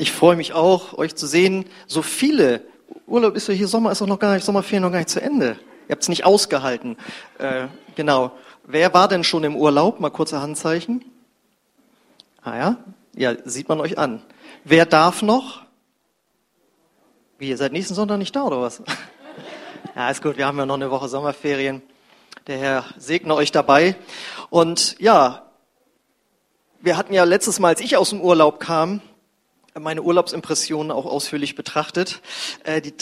Ich freue mich auch, euch zu sehen. So viele. Urlaub ist ja hier, Sommer ist doch noch gar nicht, Sommerferien noch gar nicht zu Ende. Ihr habt es nicht ausgehalten. Äh, genau. Wer war denn schon im Urlaub? Mal kurze Handzeichen. Ah ja? Ja, sieht man euch an. Wer darf noch? Wie, ihr seid nächsten Sonntag nicht da, oder was? Ja, ist gut, wir haben ja noch eine Woche Sommerferien. Der Herr segne euch dabei. Und ja, wir hatten ja letztes Mal, als ich aus dem Urlaub kam, meine Urlaubsimpressionen auch ausführlich betrachtet. Äh, die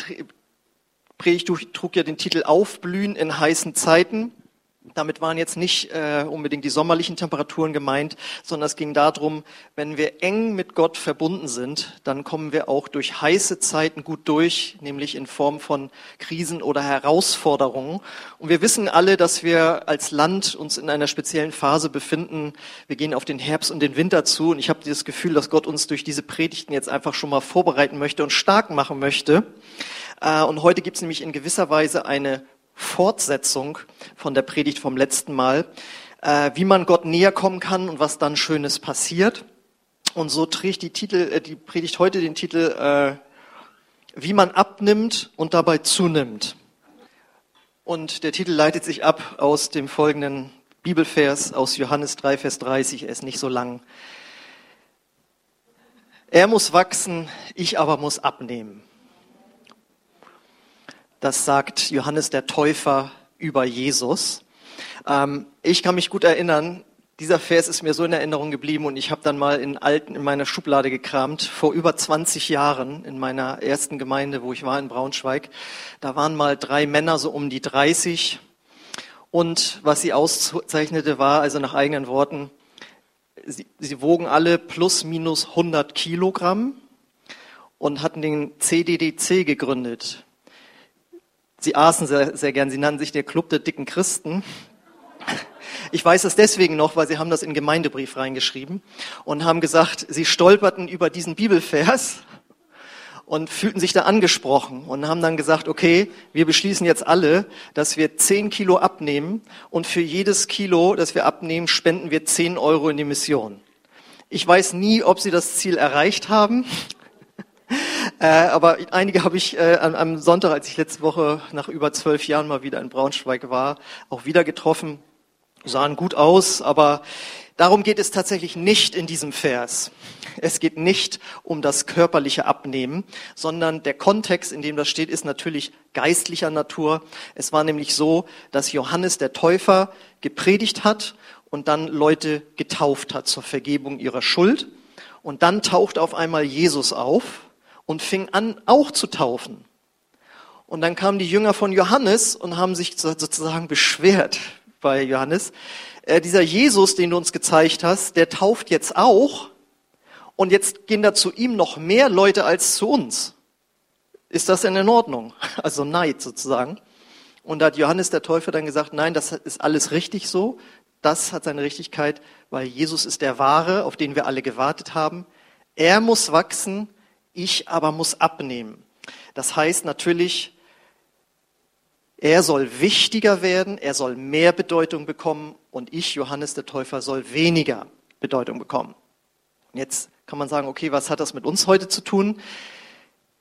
Predigt trug ja den Titel Aufblühen in heißen Zeiten. Damit waren jetzt nicht äh, unbedingt die sommerlichen Temperaturen gemeint, sondern es ging darum, wenn wir eng mit Gott verbunden sind, dann kommen wir auch durch heiße Zeiten gut durch, nämlich in Form von Krisen oder Herausforderungen. Und wir wissen alle, dass wir als Land uns in einer speziellen Phase befinden. Wir gehen auf den Herbst und den Winter zu und ich habe das Gefühl, dass Gott uns durch diese Predigten jetzt einfach schon mal vorbereiten möchte und stark machen möchte. Äh, und heute gibt es nämlich in gewisser Weise eine Fortsetzung von der Predigt vom letzten Mal, äh, wie man Gott näher kommen kann und was dann Schönes passiert. Und so trägt die, Titel, äh, die Predigt heute den Titel, äh, wie man abnimmt und dabei zunimmt. Und der Titel leitet sich ab aus dem folgenden Bibelvers aus Johannes 3, Vers 30. Er ist nicht so lang. Er muss wachsen, ich aber muss abnehmen. Das sagt Johannes der Täufer über Jesus. Ähm, ich kann mich gut erinnern, dieser Vers ist mir so in Erinnerung geblieben und ich habe dann mal in alten in meiner Schublade gekramt vor über 20 Jahren in meiner ersten Gemeinde, wo ich war in Braunschweig. Da waren mal drei Männer so um die 30 und was sie auszeichnete war, also nach eigenen Worten, sie, sie wogen alle plus minus 100 Kilogramm und hatten den CDDC gegründet. Sie aßen sehr, sehr gern. Sie nannten sich der Club der dicken Christen. Ich weiß das deswegen noch, weil sie haben das in Gemeindebrief reingeschrieben und haben gesagt, sie stolperten über diesen Bibelvers und fühlten sich da angesprochen und haben dann gesagt, okay, wir beschließen jetzt alle, dass wir zehn Kilo abnehmen und für jedes Kilo, das wir abnehmen, spenden wir zehn Euro in die Mission. Ich weiß nie, ob sie das Ziel erreicht haben, äh, aber einige habe ich äh, am, am Sonntag, als ich letzte Woche nach über zwölf Jahren mal wieder in Braunschweig war, auch wieder getroffen. Sahen gut aus, aber darum geht es tatsächlich nicht in diesem Vers. Es geht nicht um das körperliche Abnehmen, sondern der Kontext, in dem das steht, ist natürlich geistlicher Natur. Es war nämlich so, dass Johannes der Täufer gepredigt hat und dann Leute getauft hat zur Vergebung ihrer Schuld. Und dann taucht auf einmal Jesus auf und fing an, auch zu taufen. Und dann kamen die Jünger von Johannes und haben sich sozusagen beschwert bei Johannes. Äh, dieser Jesus, den du uns gezeigt hast, der tauft jetzt auch. Und jetzt gehen da zu ihm noch mehr Leute als zu uns. Ist das denn in Ordnung? Also Neid sozusagen. Und da hat Johannes der Täufer dann gesagt, nein, das ist alles richtig so. Das hat seine Richtigkeit, weil Jesus ist der Wahre, auf den wir alle gewartet haben. Er muss wachsen, ich aber muss abnehmen. Das heißt natürlich, er soll wichtiger werden, er soll mehr Bedeutung bekommen und ich, Johannes der Täufer, soll weniger Bedeutung bekommen. Jetzt kann man sagen, okay, was hat das mit uns heute zu tun?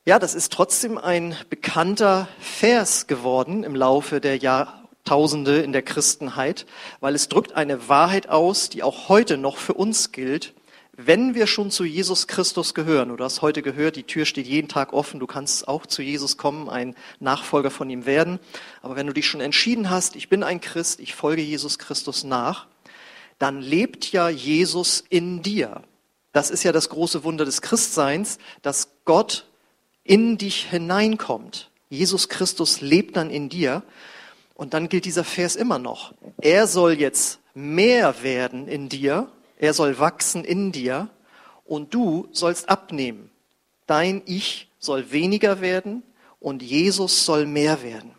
Ja, das ist trotzdem ein bekannter Vers geworden im Laufe der Jahrtausende in der Christenheit, weil es drückt eine Wahrheit aus, die auch heute noch für uns gilt wenn wir schon zu Jesus Christus gehören, du hast heute gehört, die Tür steht jeden Tag offen, du kannst auch zu Jesus kommen, ein Nachfolger von ihm werden, aber wenn du dich schon entschieden hast, ich bin ein Christ, ich folge Jesus Christus nach, dann lebt ja Jesus in dir. Das ist ja das große Wunder des Christseins, dass Gott in dich hineinkommt. Jesus Christus lebt dann in dir. Und dann gilt dieser Vers immer noch. Er soll jetzt mehr werden in dir er soll wachsen in dir und du sollst abnehmen. Dein Ich soll weniger werden und Jesus soll mehr werden.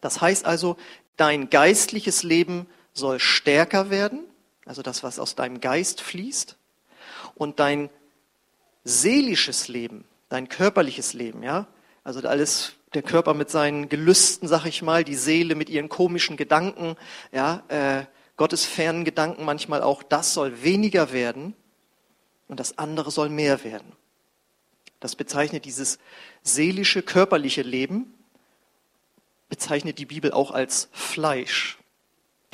Das heißt also, dein geistliches Leben soll stärker werden, also das, was aus deinem Geist fließt, und dein seelisches Leben, dein körperliches Leben, ja, also alles, der Körper mit seinen Gelüsten, sag ich mal, die Seele mit ihren komischen Gedanken, ja, äh, Gottes fernen Gedanken manchmal auch, das soll weniger werden und das andere soll mehr werden. Das bezeichnet dieses seelische, körperliche Leben, bezeichnet die Bibel auch als Fleisch.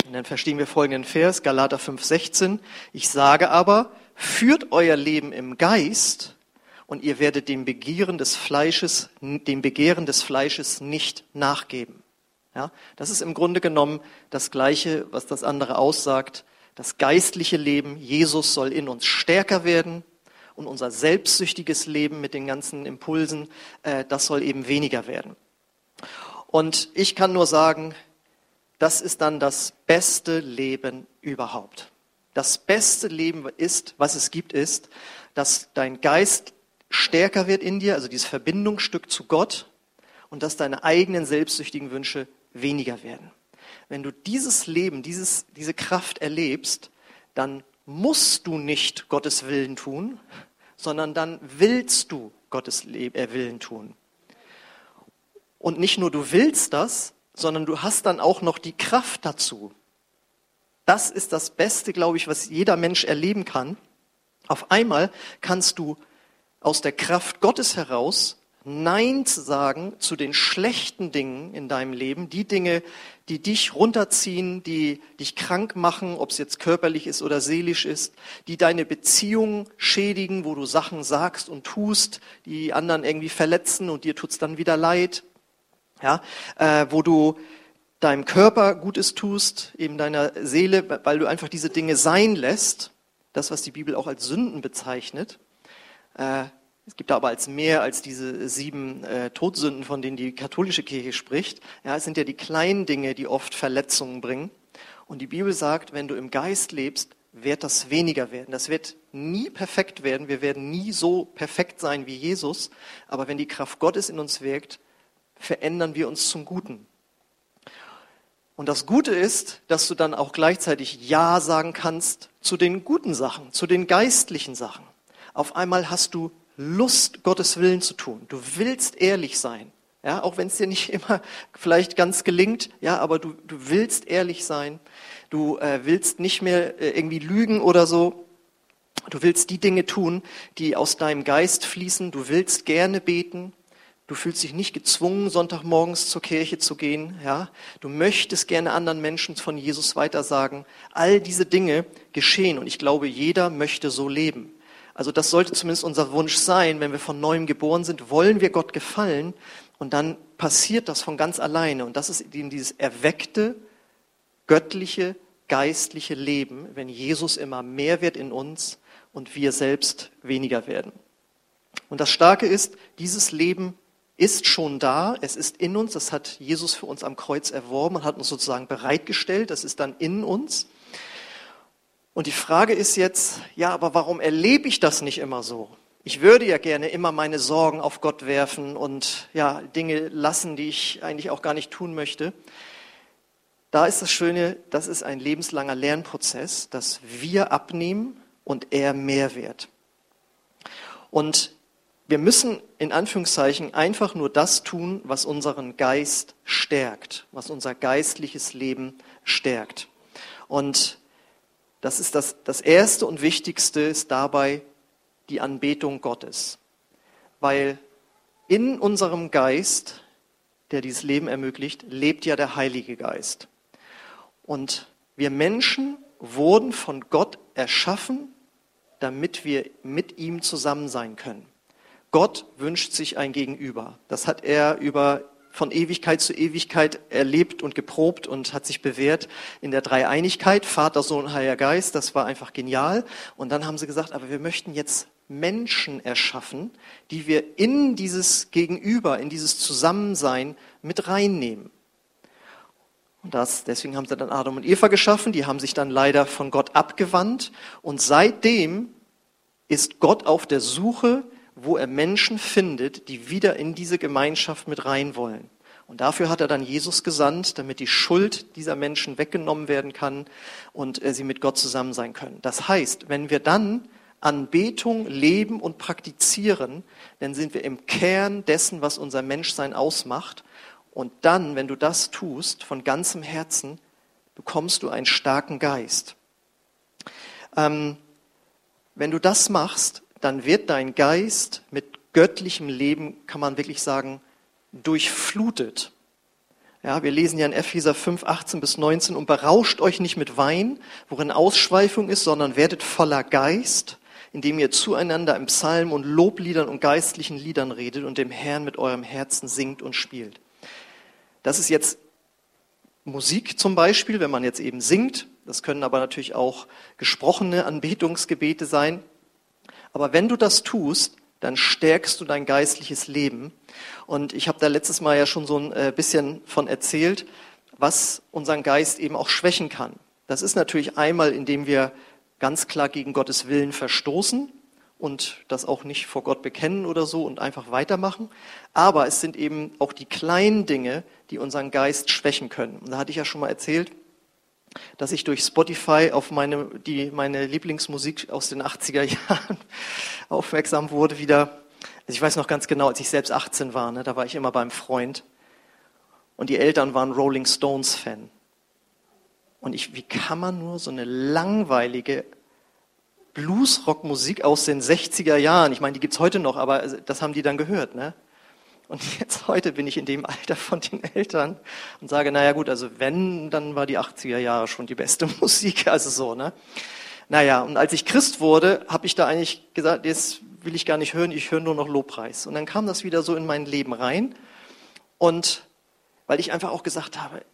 Und dann verstehen wir folgenden Vers, Galater 5,16. Ich sage aber, führt euer Leben im Geist und ihr werdet dem Begehren des Fleisches, dem Begehren des Fleisches nicht nachgeben. Ja, das ist im Grunde genommen das Gleiche, was das andere aussagt. Das geistliche Leben, Jesus soll in uns stärker werden und unser selbstsüchtiges Leben mit den ganzen Impulsen, äh, das soll eben weniger werden. Und ich kann nur sagen, das ist dann das beste Leben überhaupt. Das beste Leben ist, was es gibt, ist, dass dein Geist stärker wird in dir, also dieses Verbindungsstück zu Gott, und dass deine eigenen selbstsüchtigen Wünsche weniger werden. Wenn du dieses Leben, dieses, diese Kraft erlebst, dann musst du nicht Gottes Willen tun, sondern dann willst du Gottes äh, Willen tun. Und nicht nur du willst das, sondern du hast dann auch noch die Kraft dazu. Das ist das Beste, glaube ich, was jeder Mensch erleben kann. Auf einmal kannst du aus der Kraft Gottes heraus Nein zu sagen zu den schlechten Dingen in deinem Leben, die Dinge, die dich runterziehen, die dich krank machen, ob es jetzt körperlich ist oder seelisch ist, die deine Beziehung schädigen, wo du Sachen sagst und tust, die anderen irgendwie verletzen und dir tut's dann wieder leid, ja, äh, wo du deinem Körper Gutes tust, eben deiner Seele, weil du einfach diese Dinge sein lässt, das, was die Bibel auch als Sünden bezeichnet. Äh, es gibt aber als mehr als diese sieben äh, Todsünden, von denen die katholische Kirche spricht. Ja, es sind ja die kleinen Dinge, die oft Verletzungen bringen. Und die Bibel sagt, wenn du im Geist lebst, wird das weniger werden. Das wird nie perfekt werden. Wir werden nie so perfekt sein wie Jesus. Aber wenn die Kraft Gottes in uns wirkt, verändern wir uns zum Guten. Und das Gute ist, dass du dann auch gleichzeitig Ja sagen kannst zu den guten Sachen, zu den geistlichen Sachen. Auf einmal hast du Lust, Gottes Willen zu tun. Du willst ehrlich sein. Ja, auch wenn es dir nicht immer vielleicht ganz gelingt, ja, aber du, du willst ehrlich sein. Du äh, willst nicht mehr äh, irgendwie lügen oder so. Du willst die Dinge tun, die aus deinem Geist fließen. Du willst gerne beten. Du fühlst dich nicht gezwungen, Sonntagmorgens zur Kirche zu gehen. Ja, du möchtest gerne anderen Menschen von Jesus weitersagen. All diese Dinge geschehen und ich glaube, jeder möchte so leben. Also das sollte zumindest unser Wunsch sein, wenn wir von neuem geboren sind, wollen wir Gott gefallen und dann passiert das von ganz alleine. Und das ist eben dieses erweckte, göttliche, geistliche Leben, wenn Jesus immer mehr wird in uns und wir selbst weniger werden. Und das Starke ist, dieses Leben ist schon da, es ist in uns, das hat Jesus für uns am Kreuz erworben und hat uns sozusagen bereitgestellt, das ist dann in uns. Und die Frage ist jetzt, ja, aber warum erlebe ich das nicht immer so? Ich würde ja gerne immer meine Sorgen auf Gott werfen und ja, Dinge lassen, die ich eigentlich auch gar nicht tun möchte. Da ist das Schöne, das ist ein lebenslanger Lernprozess, dass wir abnehmen und er mehr wird. Und wir müssen in Anführungszeichen einfach nur das tun, was unseren Geist stärkt, was unser geistliches Leben stärkt. Und das ist das, das Erste und Wichtigste ist dabei die Anbetung Gottes. Weil in unserem Geist, der dieses Leben ermöglicht, lebt ja der Heilige Geist. Und wir Menschen wurden von Gott erschaffen, damit wir mit ihm zusammen sein können. Gott wünscht sich ein Gegenüber. Das hat er über von Ewigkeit zu Ewigkeit erlebt und geprobt und hat sich bewährt in der Dreieinigkeit, Vater, Sohn, Heiliger Geist. Das war einfach genial. Und dann haben sie gesagt, aber wir möchten jetzt Menschen erschaffen, die wir in dieses Gegenüber, in dieses Zusammensein mit reinnehmen. Und das, deswegen haben sie dann Adam und Eva geschaffen, die haben sich dann leider von Gott abgewandt. Und seitdem ist Gott auf der Suche wo er Menschen findet, die wieder in diese Gemeinschaft mit rein wollen. Und dafür hat er dann Jesus gesandt, damit die Schuld dieser Menschen weggenommen werden kann und äh, sie mit Gott zusammen sein können. Das heißt, wenn wir dann Anbetung leben und praktizieren, dann sind wir im Kern dessen, was unser Menschsein ausmacht. Und dann, wenn du das tust, von ganzem Herzen, bekommst du einen starken Geist. Ähm, wenn du das machst, dann wird dein Geist mit göttlichem Leben, kann man wirklich sagen, durchflutet. Ja, wir lesen ja in Epheser 5, 18 bis 19, und berauscht euch nicht mit Wein, worin Ausschweifung ist, sondern werdet voller Geist, indem ihr zueinander im Psalm und Lobliedern und geistlichen Liedern redet und dem Herrn mit eurem Herzen singt und spielt. Das ist jetzt Musik zum Beispiel, wenn man jetzt eben singt. Das können aber natürlich auch gesprochene Anbetungsgebete sein. Aber wenn du das tust, dann stärkst du dein geistliches Leben. Und ich habe da letztes Mal ja schon so ein äh, bisschen von erzählt, was unseren Geist eben auch schwächen kann. Das ist natürlich einmal, indem wir ganz klar gegen Gottes Willen verstoßen und das auch nicht vor Gott bekennen oder so und einfach weitermachen. Aber es sind eben auch die kleinen Dinge, die unseren Geist schwächen können. Und da hatte ich ja schon mal erzählt, dass ich durch Spotify auf meine, die, meine Lieblingsmusik aus den 80er Jahren aufmerksam wurde wieder. Also ich weiß noch ganz genau, als ich selbst 18 war, ne, da war ich immer beim Freund und die Eltern waren Rolling Stones Fan. Und ich, wie kann man nur so eine langweilige Bluesrock-Musik aus den 60er Jahren, ich meine, die gibt's heute noch, aber das haben die dann gehört, ne? Und jetzt heute bin ich in dem Alter von den Eltern und sage, naja gut, also wenn, dann war die 80er Jahre schon die beste Musik, also so, ne? Naja, und als ich Christ wurde, habe ich da eigentlich gesagt, jetzt will ich gar nicht hören, ich höre nur noch Lobpreis. Und dann kam das wieder so in mein Leben rein. Und weil ich einfach auch gesagt habe,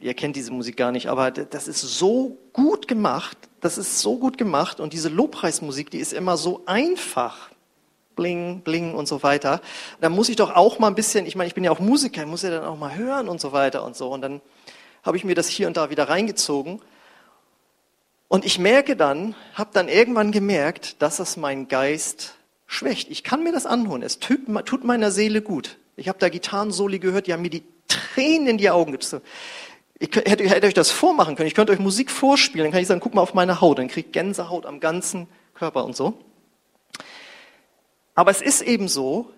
ihr kennt diese Musik gar nicht, aber das ist so gut gemacht, das ist so gut gemacht und diese Lobpreismusik, die ist immer so einfach bling, bling und so weiter. Da muss ich doch auch mal ein bisschen, ich meine, ich bin ja auch Musiker, muss ja dann auch mal hören und so weiter und so. Und dann habe ich mir das hier und da wieder reingezogen. Und ich merke dann, habe dann irgendwann gemerkt, dass das mein Geist schwächt. Ich kann mir das anhören, es tut, tut meiner Seele gut. Ich habe da Gitarrensoli gehört, die haben mir die Tränen in die Augen gezogen. Ich hätte, hätte euch das vormachen können, ich könnte euch Musik vorspielen, dann kann ich sagen, guck mal auf meine Haut, dann kriegt Gänsehaut am ganzen Körper und so. Aber es ist eben so,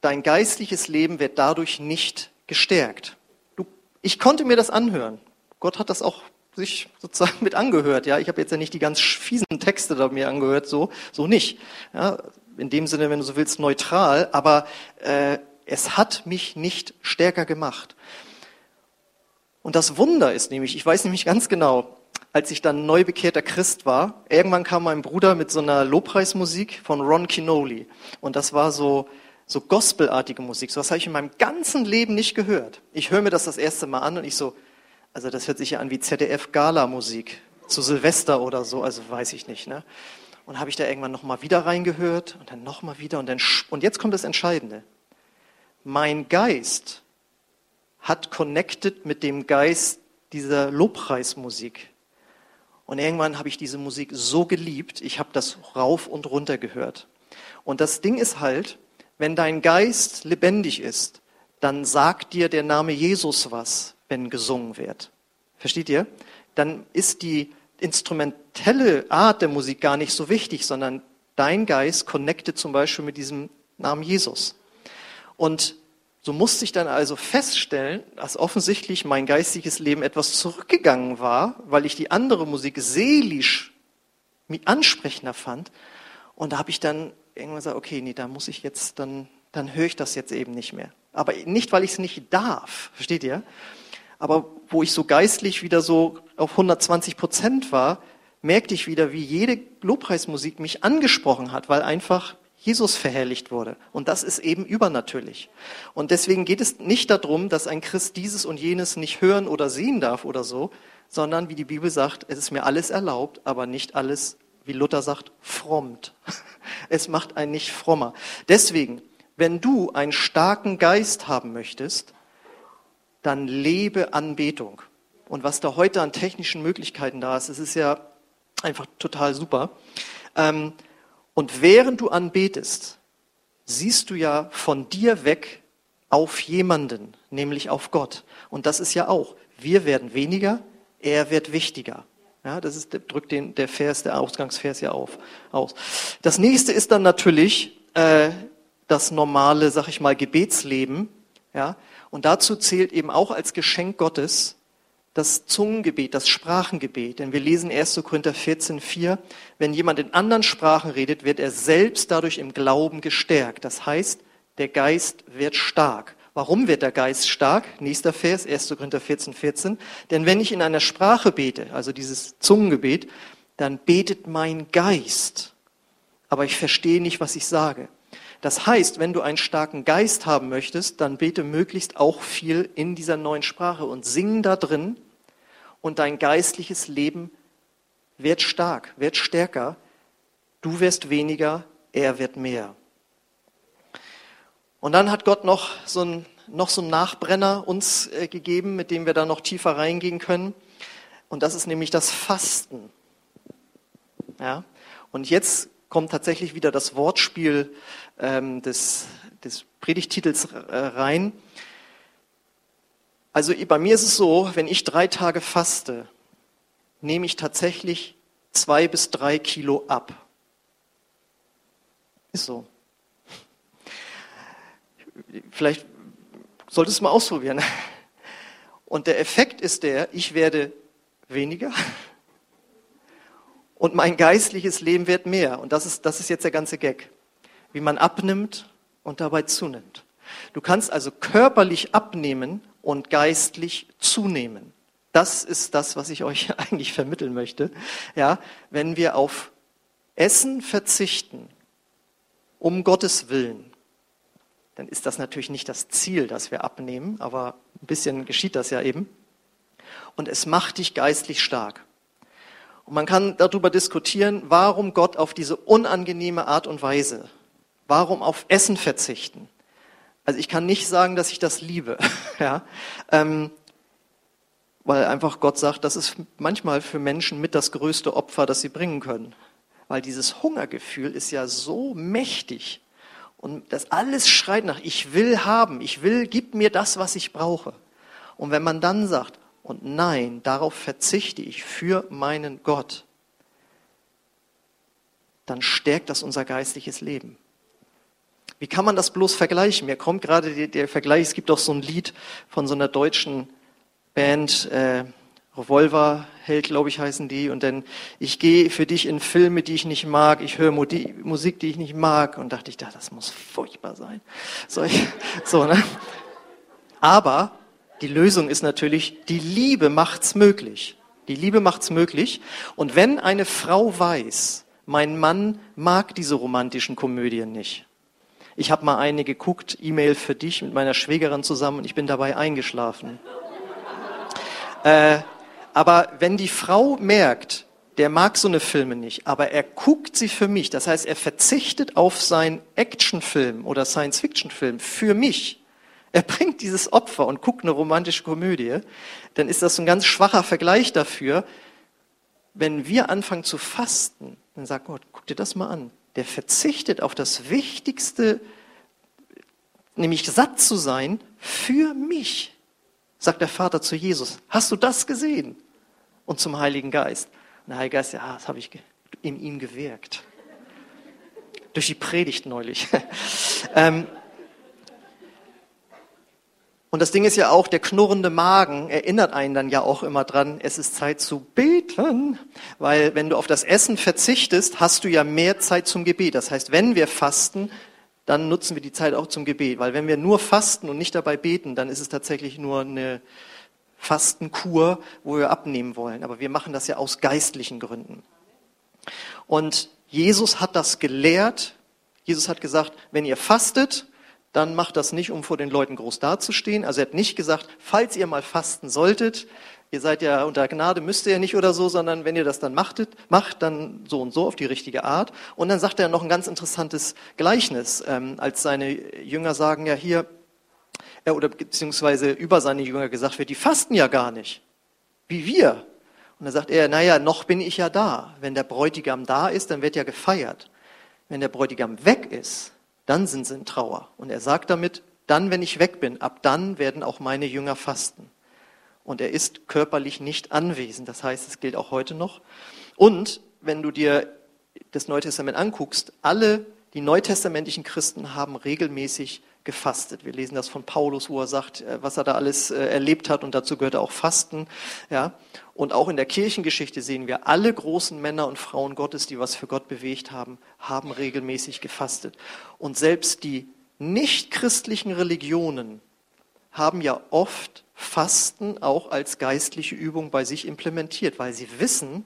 dein geistliches Leben wird dadurch nicht gestärkt. Du, ich konnte mir das anhören. Gott hat das auch sich sozusagen mit angehört. Ja, ich habe jetzt ja nicht die ganz fiesen Texte da mir angehört, so, so nicht. Ja, in dem Sinne, wenn du so willst, neutral. Aber äh, es hat mich nicht stärker gemacht. Und das Wunder ist nämlich, ich weiß nämlich ganz genau, als ich dann neu bekehrter Christ war, irgendwann kam mein Bruder mit so einer Lobpreismusik von Ron Kinoli. Und das war so, so gospelartige Musik. So was habe ich in meinem ganzen Leben nicht gehört. Ich höre mir das das erste Mal an und ich so, also das hört sich ja an wie ZDF-Gala-Musik zu Silvester oder so, also weiß ich nicht. Ne? Und habe ich da irgendwann nochmal wieder reingehört und dann nochmal wieder und dann, und jetzt kommt das Entscheidende. Mein Geist hat connected mit dem Geist dieser Lobpreismusik. Und irgendwann habe ich diese Musik so geliebt, ich habe das rauf und runter gehört. Und das Ding ist halt, wenn dein Geist lebendig ist, dann sagt dir der Name Jesus was, wenn gesungen wird. Versteht ihr? Dann ist die instrumentelle Art der Musik gar nicht so wichtig, sondern dein Geist connectet zum Beispiel mit diesem Namen Jesus. Und so musste ich dann also feststellen, dass offensichtlich mein geistiges Leben etwas zurückgegangen war, weil ich die andere Musik seelisch ansprechender fand. Und da habe ich dann irgendwann gesagt, okay, nee, da muss ich jetzt, dann, dann höre ich das jetzt eben nicht mehr. Aber nicht, weil ich es nicht darf, versteht ihr? Aber wo ich so geistlich wieder so auf 120 Prozent war, merkte ich wieder, wie jede Lobpreismusik mich angesprochen hat, weil einfach Jesus verherrlicht wurde. Und das ist eben übernatürlich. Und deswegen geht es nicht darum, dass ein Christ dieses und jenes nicht hören oder sehen darf oder so, sondern wie die Bibel sagt, es ist mir alles erlaubt, aber nicht alles, wie Luther sagt, frommt. Es macht einen nicht frommer. Deswegen, wenn du einen starken Geist haben möchtest, dann lebe Anbetung. Und was da heute an technischen Möglichkeiten da ist, es ist ja einfach total super. Ähm, und während du anbetest, siehst du ja von dir weg auf jemanden, nämlich auf Gott. Und das ist ja auch, wir werden weniger, er wird wichtiger. Ja, das ist, drückt den, der Vers, der Ausgangsvers ja auf, aus. Das nächste ist dann natürlich äh, das normale, sag ich mal, Gebetsleben. Ja, und dazu zählt eben auch als Geschenk Gottes das Zungengebet, das Sprachengebet. Denn wir lesen 1. Korinther 14, 4, wenn jemand in anderen Sprachen redet, wird er selbst dadurch im Glauben gestärkt. Das heißt, der Geist wird stark. Warum wird der Geist stark? Nächster Vers, 1. Korinther 14, 14. Denn wenn ich in einer Sprache bete, also dieses Zungengebet, dann betet mein Geist. Aber ich verstehe nicht, was ich sage. Das heißt, wenn du einen starken Geist haben möchtest, dann bete möglichst auch viel in dieser neuen Sprache und sing da drin und dein geistliches Leben wird stark, wird stärker. Du wirst weniger, er wird mehr. Und dann hat Gott noch so ein noch so einen Nachbrenner uns äh, gegeben, mit dem wir da noch tiefer reingehen können. Und das ist nämlich das Fasten. Ja? Und jetzt kommt tatsächlich wieder das Wortspiel ähm, des, des Predigtitels äh, rein. Also bei mir ist es so, wenn ich drei Tage faste, nehme ich tatsächlich zwei bis drei Kilo ab. Ist so. Vielleicht solltest du es mal ausprobieren. Und der Effekt ist der, ich werde weniger und mein geistliches Leben wird mehr. Und das ist, das ist jetzt der ganze Gag. Wie man abnimmt und dabei zunimmt. Du kannst also körperlich abnehmen und geistlich zunehmen. Das ist das, was ich euch eigentlich vermitteln möchte. Ja, wenn wir auf Essen verzichten, um Gottes Willen, dann ist das natürlich nicht das Ziel, dass wir abnehmen, aber ein bisschen geschieht das ja eben. Und es macht dich geistlich stark. Und man kann darüber diskutieren, warum Gott auf diese unangenehme Art und Weise, warum auf Essen verzichten. Also ich kann nicht sagen, dass ich das liebe, ja, ähm, weil einfach Gott sagt, das ist manchmal für Menschen mit das größte Opfer, das sie bringen können. Weil dieses Hungergefühl ist ja so mächtig und das alles schreit nach, ich will haben, ich will, gib mir das, was ich brauche. Und wenn man dann sagt, und nein, darauf verzichte ich für meinen Gott, dann stärkt das unser geistliches Leben. Wie kann man das bloß vergleichen? Mir kommt gerade der, der Vergleich, es gibt auch so ein Lied von so einer deutschen Band, äh, Revolverheld, glaube ich, heißen die. Und dann, ich gehe für dich in Filme, die ich nicht mag. Ich höre Musik, die ich nicht mag. Und dachte ich, das muss furchtbar sein. So, ich, so ne? Aber die Lösung ist natürlich, die Liebe macht's möglich. Die Liebe macht's möglich. Und wenn eine Frau weiß, mein Mann mag diese romantischen Komödien nicht, ich habe mal eine geguckt, E-Mail für dich mit meiner Schwägerin zusammen und ich bin dabei eingeschlafen. äh, aber wenn die Frau merkt, der mag so eine Filme nicht, aber er guckt sie für mich, das heißt, er verzichtet auf seinen Actionfilm oder Science-Fiction-Film für mich, er bringt dieses Opfer und guckt eine romantische Komödie, dann ist das ein ganz schwacher Vergleich dafür, wenn wir anfangen zu fasten, dann sagt Gott, guck dir das mal an der verzichtet auf das Wichtigste, nämlich satt zu sein, für mich, sagt der Vater zu Jesus. Hast du das gesehen? Und zum Heiligen Geist. Und der Heilige Geist, ja, das habe ich in ihm gewirkt. Durch die Predigt neulich. ähm, und das Ding ist ja auch, der knurrende Magen erinnert einen dann ja auch immer dran, es ist Zeit zu beten, weil wenn du auf das Essen verzichtest, hast du ja mehr Zeit zum Gebet. Das heißt, wenn wir fasten, dann nutzen wir die Zeit auch zum Gebet, weil wenn wir nur fasten und nicht dabei beten, dann ist es tatsächlich nur eine Fastenkur, wo wir abnehmen wollen. Aber wir machen das ja aus geistlichen Gründen. Und Jesus hat das gelehrt. Jesus hat gesagt, wenn ihr fastet, dann macht das nicht, um vor den Leuten groß dazustehen. Also er hat nicht gesagt, falls ihr mal fasten solltet, ihr seid ja unter Gnade, müsst ihr ja nicht oder so, sondern wenn ihr das dann machtet, macht, dann so und so auf die richtige Art. Und dann sagt er noch ein ganz interessantes Gleichnis, ähm, als seine Jünger sagen ja hier, äh, oder beziehungsweise über seine Jünger gesagt wird, die fasten ja gar nicht, wie wir. Und dann sagt er, naja, noch bin ich ja da. Wenn der Bräutigam da ist, dann wird ja gefeiert. Wenn der Bräutigam weg ist, dann sind sie in Trauer. Und er sagt damit, dann, wenn ich weg bin, ab dann werden auch meine Jünger fasten. Und er ist körperlich nicht anwesend. Das heißt, es gilt auch heute noch. Und wenn du dir das Neue Testament anguckst, alle die neutestamentlichen Christen haben regelmäßig gefastet. Wir lesen das von Paulus, wo er sagt, äh, was er da alles äh, erlebt hat und dazu gehört auch Fasten. Ja. Und auch in der Kirchengeschichte sehen wir, alle großen Männer und Frauen Gottes, die was für Gott bewegt haben, haben regelmäßig gefastet. Und selbst die nichtchristlichen Religionen haben ja oft Fasten auch als geistliche Übung bei sich implementiert, weil sie wissen,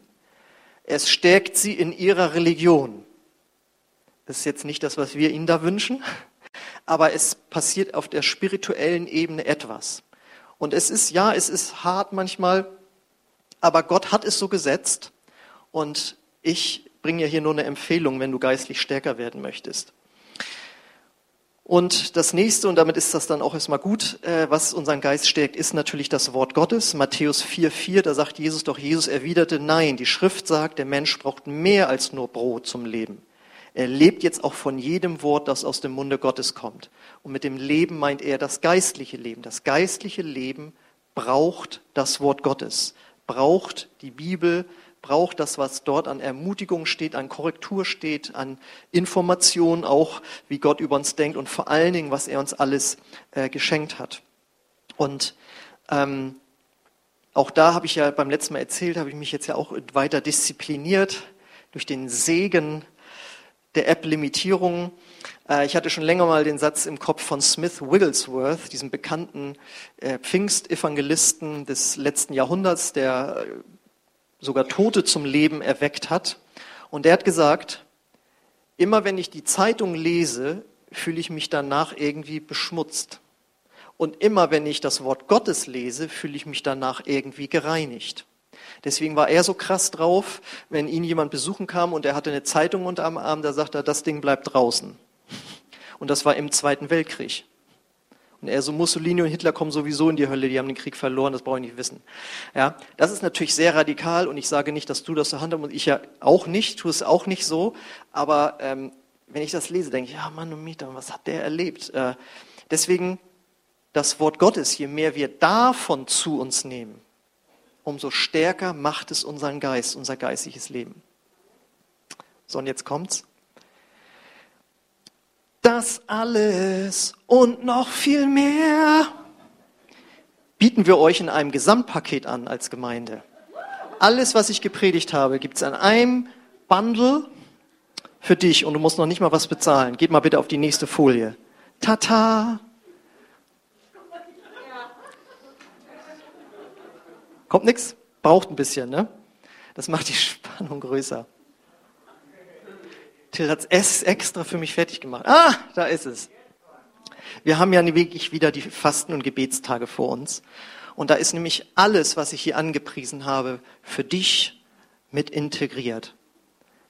es stärkt sie in ihrer Religion. Das ist jetzt nicht das, was wir ihnen da wünschen, aber es passiert auf der spirituellen Ebene etwas. Und es ist, ja, es ist hart manchmal, aber Gott hat es so gesetzt. Und ich bringe ja hier nur eine Empfehlung, wenn du geistlich stärker werden möchtest. Und das nächste, und damit ist das dann auch erstmal gut, äh, was unseren Geist stärkt, ist natürlich das Wort Gottes. Matthäus 4,4, da sagt Jesus doch, Jesus erwiderte, nein, die Schrift sagt, der Mensch braucht mehr als nur Brot zum Leben. Er lebt jetzt auch von jedem Wort, das aus dem Munde Gottes kommt. Und mit dem Leben meint er das geistliche Leben. Das geistliche Leben braucht das Wort Gottes, braucht die Bibel, braucht das, was dort an Ermutigung steht, an Korrektur steht, an Information auch, wie Gott über uns denkt und vor allen Dingen, was er uns alles äh, geschenkt hat. Und ähm, auch da habe ich ja beim letzten Mal erzählt, habe ich mich jetzt ja auch weiter diszipliniert durch den Segen der App-Limitierung. Äh, ich hatte schon länger mal den Satz im Kopf von Smith Wigglesworth, diesem bekannten äh, Pfingstevangelisten des letzten Jahrhunderts, der äh, sogar Tote zum Leben erweckt hat. Und der hat gesagt, immer wenn ich die Zeitung lese, fühle ich mich danach irgendwie beschmutzt. Und immer wenn ich das Wort Gottes lese, fühle ich mich danach irgendwie gereinigt. Deswegen war er so krass drauf, wenn ihn jemand besuchen kam und er hatte eine Zeitung unter dem Arm, da sagt er, das Ding bleibt draußen. Und das war im Zweiten Weltkrieg. Und er so, Mussolini und Hitler kommen sowieso in die Hölle, die haben den Krieg verloren, das brauche ich nicht wissen. Ja, das ist natürlich sehr radikal und ich sage nicht, dass du das so handhabst und ich ja auch nicht, tue es auch nicht so, aber ähm, wenn ich das lese, denke ich, ja Mann und Mieter, was hat der erlebt? Äh, deswegen das Wort Gottes, je mehr wir davon zu uns nehmen, umso stärker macht es unseren Geist, unser geistiges Leben. So, und jetzt kommt's. Das alles und noch viel mehr bieten wir euch in einem Gesamtpaket an als Gemeinde. Alles, was ich gepredigt habe, gibt es an einem Bundle für dich und du musst noch nicht mal was bezahlen. Geht mal bitte auf die nächste Folie. Tata! Kommt nichts? Braucht ein bisschen, ne? Das macht die Spannung größer. Till hat es extra für mich fertig gemacht. Ah, da ist es. Wir haben ja wirklich wieder die Fasten- und Gebetstage vor uns. Und da ist nämlich alles, was ich hier angepriesen habe, für dich mit integriert.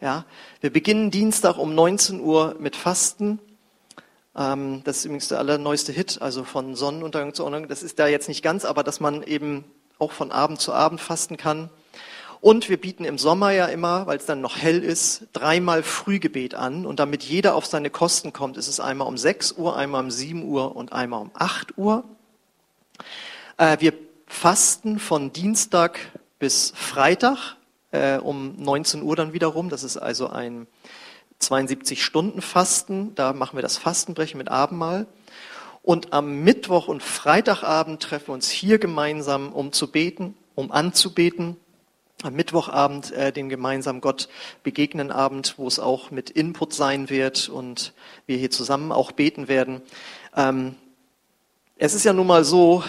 Ja, wir beginnen Dienstag um 19 Uhr mit Fasten. Ähm, das ist übrigens der allerneueste Hit, also von Sonnenuntergang zu Untergang. Das ist da jetzt nicht ganz, aber dass man eben auch von Abend zu Abend fasten kann. Und wir bieten im Sommer ja immer, weil es dann noch hell ist, dreimal Frühgebet an. Und damit jeder auf seine Kosten kommt, ist es einmal um 6 Uhr, einmal um 7 Uhr und einmal um 8 Uhr. Äh, wir fasten von Dienstag bis Freitag äh, um 19 Uhr dann wiederum. Das ist also ein 72 Stunden Fasten. Da machen wir das Fastenbrechen mit Abendmahl. Und am Mittwoch und Freitagabend treffen wir uns hier gemeinsam, um zu beten, um anzubeten. Am Mittwochabend äh, den gemeinsamen Gott begegnen Abend, wo es auch mit Input sein wird und wir hier zusammen auch beten werden. Ähm, es ist ja nun mal so,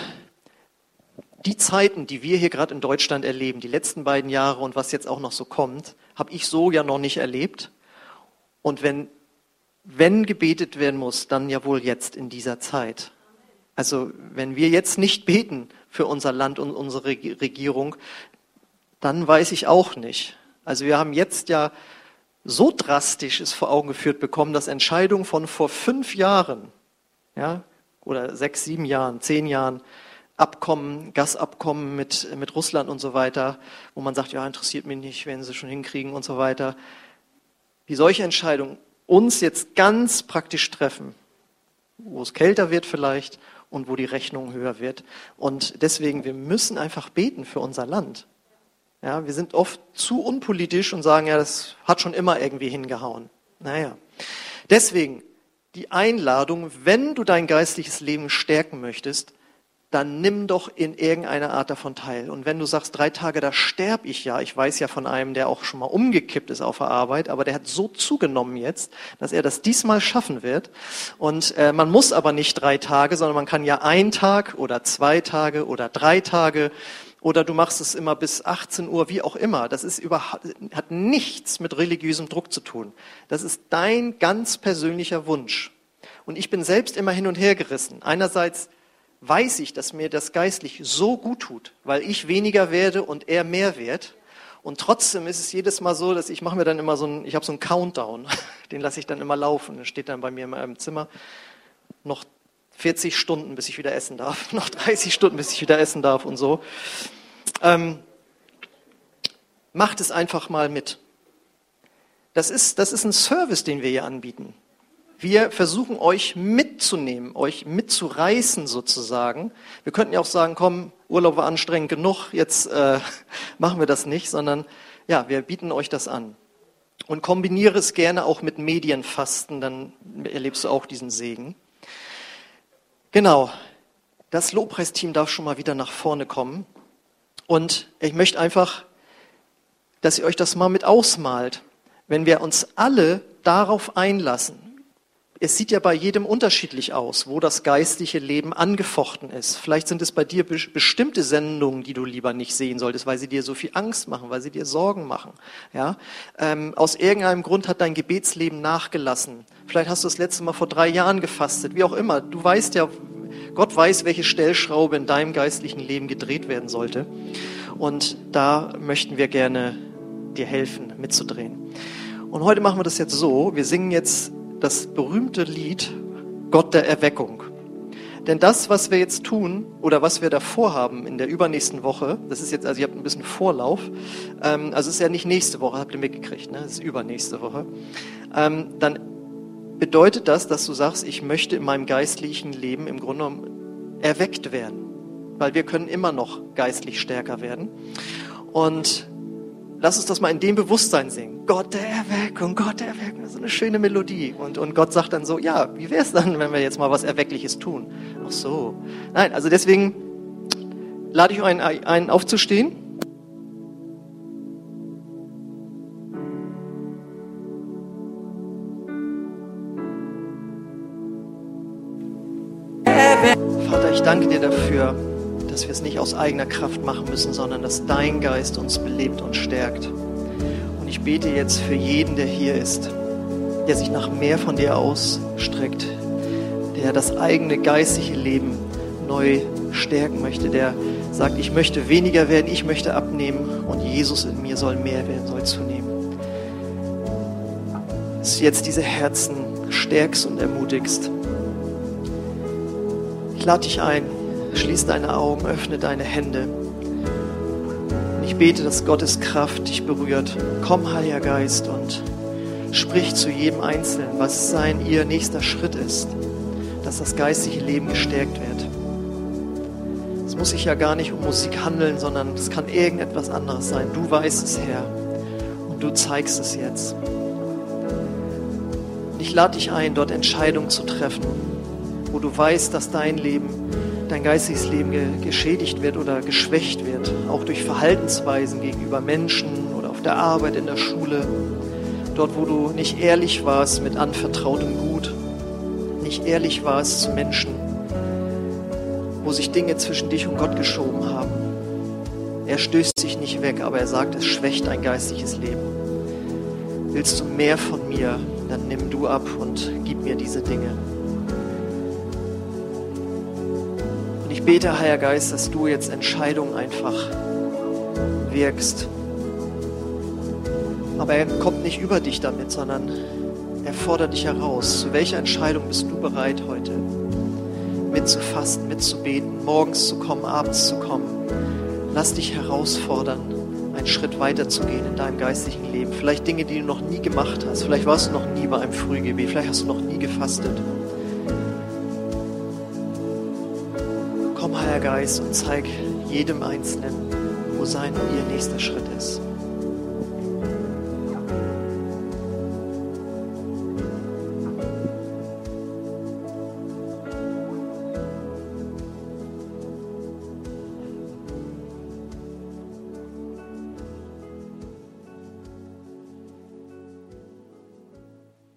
die Zeiten, die wir hier gerade in Deutschland erleben, die letzten beiden Jahre und was jetzt auch noch so kommt, habe ich so ja noch nicht erlebt. Und wenn wenn gebetet werden muss, dann ja wohl jetzt in dieser Zeit. Also wenn wir jetzt nicht beten für unser Land und unsere Regierung, dann weiß ich auch nicht. Also wir haben jetzt ja so drastisch es vor Augen geführt bekommen, dass Entscheidungen von vor fünf Jahren, ja, oder sechs, sieben Jahren, zehn Jahren, Abkommen, Gasabkommen mit, mit Russland und so weiter, wo man sagt, ja, interessiert mich nicht, werden sie schon hinkriegen und so weiter. Wie solche Entscheidungen uns jetzt ganz praktisch treffen, wo es kälter wird vielleicht und wo die Rechnung höher wird. Und deswegen, wir müssen einfach beten für unser Land. Ja, wir sind oft zu unpolitisch und sagen, ja, das hat schon immer irgendwie hingehauen. Naja. Deswegen, die Einladung, wenn du dein geistliches Leben stärken möchtest, dann nimm doch in irgendeiner Art davon teil. Und wenn du sagst, drei Tage, da sterb ich ja, ich weiß ja von einem, der auch schon mal umgekippt ist auf der Arbeit, aber der hat so zugenommen jetzt, dass er das diesmal schaffen wird. Und äh, man muss aber nicht drei Tage, sondern man kann ja ein Tag oder zwei Tage oder drei Tage oder du machst es immer bis 18 Uhr, wie auch immer. Das ist überhaupt, hat nichts mit religiösem Druck zu tun. Das ist dein ganz persönlicher Wunsch. Und ich bin selbst immer hin und her gerissen. Einerseits weiß ich, dass mir das geistlich so gut tut, weil ich weniger werde und er mehr wird. Und trotzdem ist es jedes Mal so, dass ich mache mir dann immer so ein, ich habe so einen Countdown, den lasse ich dann immer laufen. Der steht dann bei mir in meinem Zimmer. Noch 40 Stunden, bis ich wieder essen darf. Noch 30 Stunden, bis ich wieder essen darf und so. Ähm, macht es einfach mal mit. Das ist, das ist ein Service, den wir hier anbieten. Wir versuchen euch mitzunehmen, euch mitzureißen sozusagen. Wir könnten ja auch sagen, komm, Urlaub war anstrengend genug, jetzt äh, machen wir das nicht, sondern ja, wir bieten euch das an. Und kombiniere es gerne auch mit Medienfasten, dann erlebst du auch diesen Segen. Genau, das Lobpreisteam darf schon mal wieder nach vorne kommen. Und ich möchte einfach, dass ihr euch das mal mit ausmalt. Wenn wir uns alle darauf einlassen, es sieht ja bei jedem unterschiedlich aus, wo das geistliche Leben angefochten ist. Vielleicht sind es bei dir bestimmte Sendungen, die du lieber nicht sehen solltest, weil sie dir so viel Angst machen, weil sie dir Sorgen machen. Ja? Ähm, aus irgendeinem Grund hat dein Gebetsleben nachgelassen. Vielleicht hast du das letzte Mal vor drei Jahren gefastet, wie auch immer. Du weißt ja, Gott weiß, welche Stellschraube in deinem geistlichen Leben gedreht werden sollte. Und da möchten wir gerne dir helfen, mitzudrehen. Und heute machen wir das jetzt so. Wir singen jetzt das berühmte Lied Gott der Erweckung. Denn das, was wir jetzt tun oder was wir davor haben in der übernächsten Woche, das ist jetzt, also ihr habt ein bisschen Vorlauf, ähm, also es ist ja nicht nächste Woche, habt ihr mitgekriegt, ne? es ist übernächste Woche, ähm, dann bedeutet das, dass du sagst, ich möchte in meinem geistlichen Leben im Grunde genommen erweckt werden, weil wir können immer noch geistlich stärker werden. Und lass uns das mal in dem Bewusstsein singen. Gott der Erweckung, Gott der Erweckung. Ist eine schöne Melodie. Und, und Gott sagt dann so, ja, wie wäre es dann, wenn wir jetzt mal was Erweckliches tun? Ach so. Nein, also deswegen lade ich euch ein, ein aufzustehen. Vater, ich danke dir dafür, dass wir es nicht aus eigener Kraft machen müssen, sondern dass dein Geist uns belebt und stärkt. Ich bete jetzt für jeden, der hier ist, der sich nach mehr von dir ausstreckt, der das eigene geistliche Leben neu stärken möchte, der sagt, ich möchte weniger werden, ich möchte abnehmen und Jesus in mir soll mehr werden, soll zunehmen. Dass du jetzt diese Herzen stärkst und ermutigst. Ich lade dich ein, Schließ deine Augen, öffne deine Hände. Und ich bete, dass Gottes Kraft dich berührt. Komm, Heiliger Geist, und sprich zu jedem Einzelnen, was sein ihr nächster Schritt ist, dass das geistliche Leben gestärkt wird. Es muss sich ja gar nicht um Musik handeln, sondern es kann irgendetwas anderes sein. Du weißt es, Herr, und du zeigst es jetzt. Und ich lade dich ein, dort Entscheidungen zu treffen, wo du weißt, dass dein Leben dein geistiges Leben ge geschädigt wird oder geschwächt wird, auch durch Verhaltensweisen gegenüber Menschen oder auf der Arbeit, in der Schule, dort, wo du nicht ehrlich warst mit anvertrautem Gut, nicht ehrlich warst zu Menschen, wo sich Dinge zwischen dich und Gott geschoben haben. Er stößt sich nicht weg, aber er sagt, es schwächt dein geistliches Leben. Willst du mehr von mir, dann nimm du ab und gib mir diese Dinge. Ich bete, Heiliger Geist, dass du jetzt Entscheidungen einfach wirkst. Aber er kommt nicht über dich damit, sondern er fordert dich heraus. Zu welcher Entscheidung bist du bereit heute? Mitzufasten, mitzubeten, morgens zu kommen, abends zu kommen. Lass dich herausfordern, einen Schritt weiter zu gehen in deinem geistlichen Leben. Vielleicht Dinge, die du noch nie gemacht hast. Vielleicht warst du noch nie bei einem Frühgebet. Vielleicht hast du noch nie gefastet. Heiliger Geist, und zeig jedem Einzelnen, wo sein und ihr nächster Schritt ist.